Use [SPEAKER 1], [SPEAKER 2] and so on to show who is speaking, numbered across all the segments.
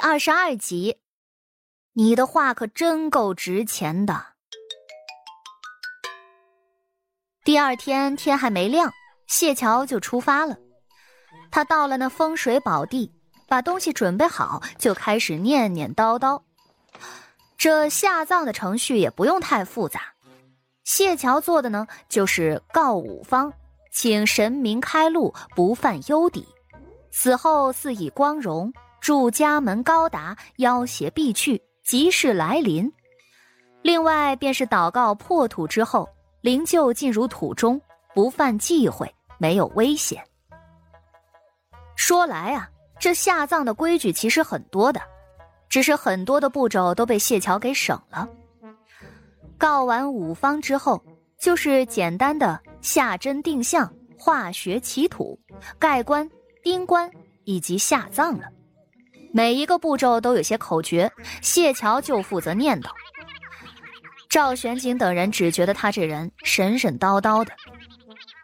[SPEAKER 1] 二十二集，你的话可真够值钱的。第二天天还没亮，谢桥就出发了。他到了那风水宝地，把东西准备好，就开始念念叨叨。这下葬的程序也不用太复杂，谢桥做的呢，就是告五方，请神明开路，不犯幽底。死后似以光荣，祝家门高达，妖邪必去，吉事来临。另外便是祷告破土之后，灵柩进入土中，不犯忌讳，没有危险。说来啊，这下葬的规矩其实很多的，只是很多的步骤都被谢桥给省了。告完五方之后，就是简单的下针定向、化穴起土、盖棺。钉棺以及下葬了，每一个步骤都有些口诀，谢桥就负责念叨。赵玄景等人只觉得他这人神神叨叨的，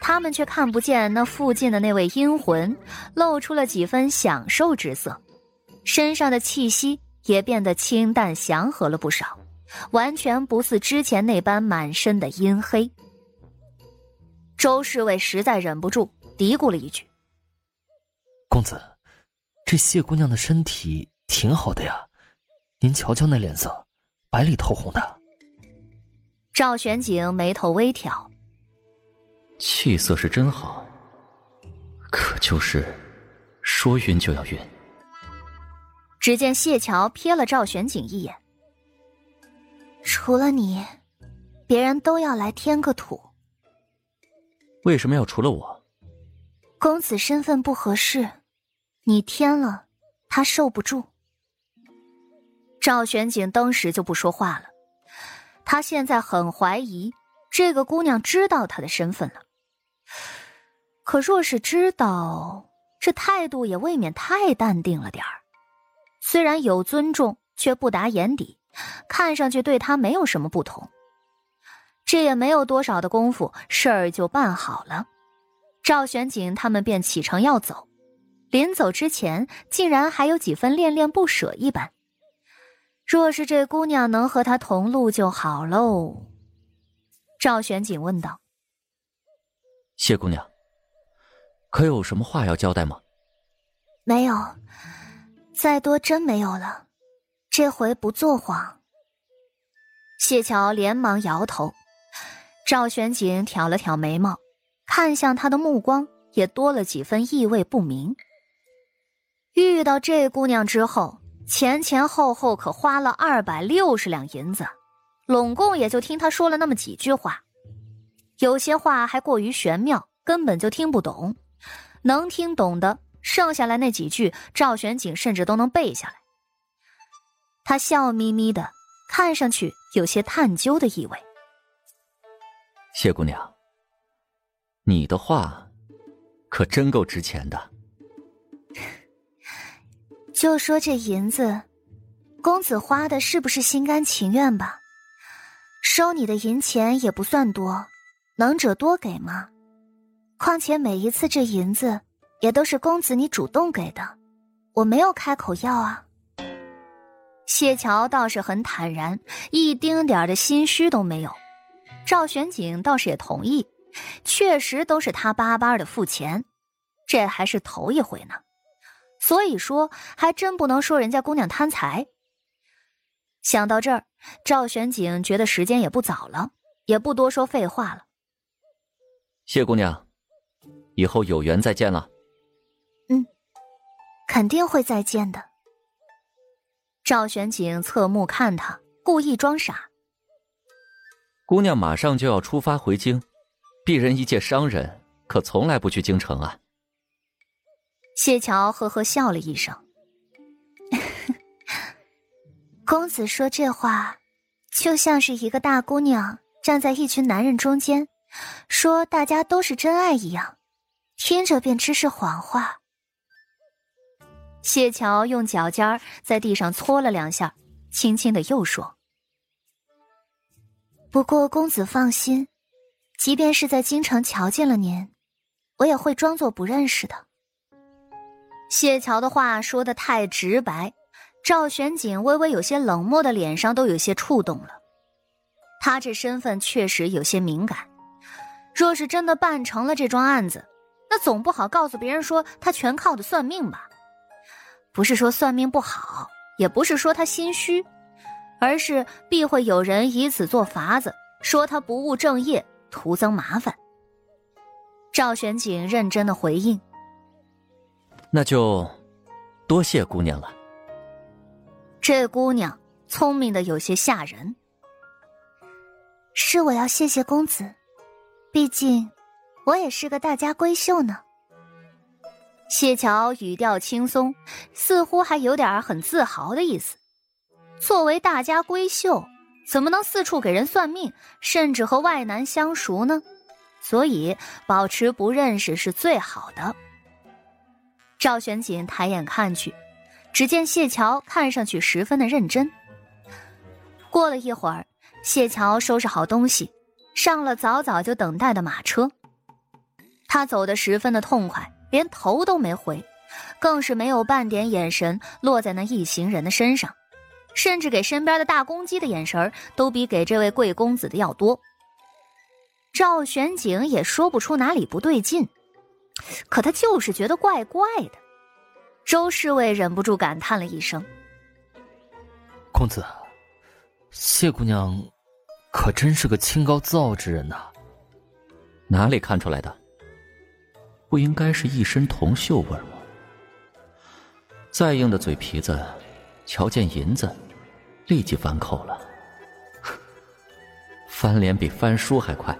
[SPEAKER 1] 他们却看不见那附近的那位阴魂露出了几分享受之色，身上的气息也变得清淡祥和了不少，完全不似之前那般满身的阴黑。周侍卫实在忍不住嘀咕了一句。
[SPEAKER 2] 公子，这谢姑娘的身体挺好的呀，您瞧瞧那脸色，白里透红的。
[SPEAKER 1] 赵玄景眉头微挑，
[SPEAKER 3] 气色是真好，可就是说晕就要晕。
[SPEAKER 1] 只见谢桥瞥了赵玄景一眼，
[SPEAKER 4] 除了你，别人都要来添个土。
[SPEAKER 3] 为什么要除了我？
[SPEAKER 4] 公子身份不合适。你添了，他受不住。
[SPEAKER 1] 赵玄景当时就不说话了，他现在很怀疑这个姑娘知道他的身份了。可若是知道，这态度也未免太淡定了点儿。虽然有尊重，却不达眼底，看上去对他没有什么不同。这也没有多少的功夫，事儿就办好了。赵玄景他们便启程要走。临走之前，竟然还有几分恋恋不舍一般。若是这姑娘能和他同路就好喽。赵玄景问道：“
[SPEAKER 3] 谢姑娘，可有什么话要交代吗？”“
[SPEAKER 4] 没有，再多真没有了。这回不做谎。”
[SPEAKER 1] 谢桥连忙摇头。赵玄景挑了挑眉毛，看向他的目光也多了几分意味不明。遇到这姑娘之后，前前后后可花了二百六十两银子，拢共也就听他说了那么几句话，有些话还过于玄妙，根本就听不懂。能听懂的，剩下来那几句，赵玄景甚至都能背下来。他笑眯眯的，看上去有些探究的意味。
[SPEAKER 3] 谢姑娘，你的话可真够值钱的。
[SPEAKER 4] 就说这银子，公子花的是不是心甘情愿吧？收你的银钱也不算多，能者多给吗？况且每一次这银子也都是公子你主动给的，我没有开口要啊。
[SPEAKER 1] 谢桥倒是很坦然，一丁点的心虚都没有。赵玄景倒是也同意，确实都是他巴巴的付钱，这还是头一回呢。所以说，还真不能说人家姑娘贪财。想到这儿，赵玄景觉得时间也不早了，也不多说废话了。
[SPEAKER 3] 谢姑娘，以后有缘再见了。
[SPEAKER 4] 嗯，肯定会再见的。
[SPEAKER 1] 赵玄景侧目看他，故意装傻。
[SPEAKER 3] 姑娘马上就要出发回京，鄙人一介商人，可从来不去京城啊。
[SPEAKER 1] 谢桥呵呵笑了一声，
[SPEAKER 4] 公子说这话，就像是一个大姑娘站在一群男人中间，说大家都是真爱一样，听着便知是谎话。
[SPEAKER 1] 谢桥用脚尖在地上搓了两下，轻轻的又说：“
[SPEAKER 4] 不过公子放心，即便是在京城瞧见了您，我也会装作不认识的。”
[SPEAKER 1] 谢桥的话说的太直白，赵玄景微微有些冷漠的脸上都有些触动了。他这身份确实有些敏感，若是真的办成了这桩案子，那总不好告诉别人说他全靠的算命吧？不是说算命不好，也不是说他心虚，而是必会有人以此做法子，说他不务正业，徒增麻烦。赵玄景认真的回应：“
[SPEAKER 3] 那就多谢姑娘了。”
[SPEAKER 1] 这姑娘聪明的有些吓人。
[SPEAKER 4] 是我要谢谢公子，毕竟我也是个大家闺秀呢。
[SPEAKER 1] 谢桥语调轻松，似乎还有点很自豪的意思。作为大家闺秀，怎么能四处给人算命，甚至和外男相熟呢？所以保持不认识是最好的。赵玄景抬眼看去，只见谢桥看上去十分的认真。过了一会儿，谢桥收拾好东西，上了早早就等待的马车。他走得十分的痛快。连头都没回，更是没有半点眼神落在那一行人的身上，甚至给身边的大公鸡的眼神都比给这位贵公子的要多。赵玄景也说不出哪里不对劲，可他就是觉得怪怪的。周侍卫忍不住感叹了一声：“
[SPEAKER 2] 公子，谢姑娘可真是个清高自傲之人呐！
[SPEAKER 3] 哪里看出来的？”不应该是一身铜锈味吗？再硬的嘴皮子，瞧见银子，立即翻口了。翻脸比翻书还快。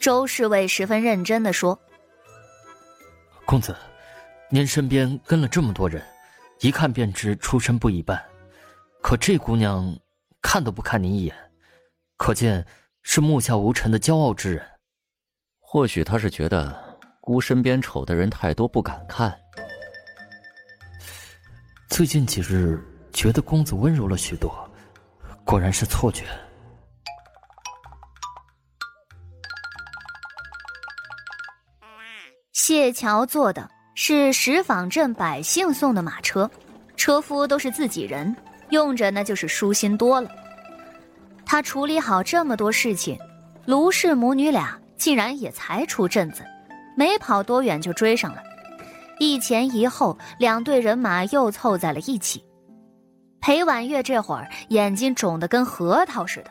[SPEAKER 1] 周侍卫十分认真的说：“
[SPEAKER 2] 公子，您身边跟了这么多人，一看便知出身不一般。可这姑娘看都不看您一眼，可见是目下无尘的骄傲之人。”
[SPEAKER 3] 或许他是觉得姑身边丑的人太多，不敢看。
[SPEAKER 2] 最近几日觉得公子温柔了许多，果然是错觉。
[SPEAKER 1] 谢桥坐的是石坊镇百姓送的马车，车夫都是自己人，用着那就是舒心多了。他处理好这么多事情，卢氏母女俩。竟然也才出镇子，没跑多远就追上了，一前一后，两队人马又凑在了一起。裴婉月这会儿眼睛肿得跟核桃似的。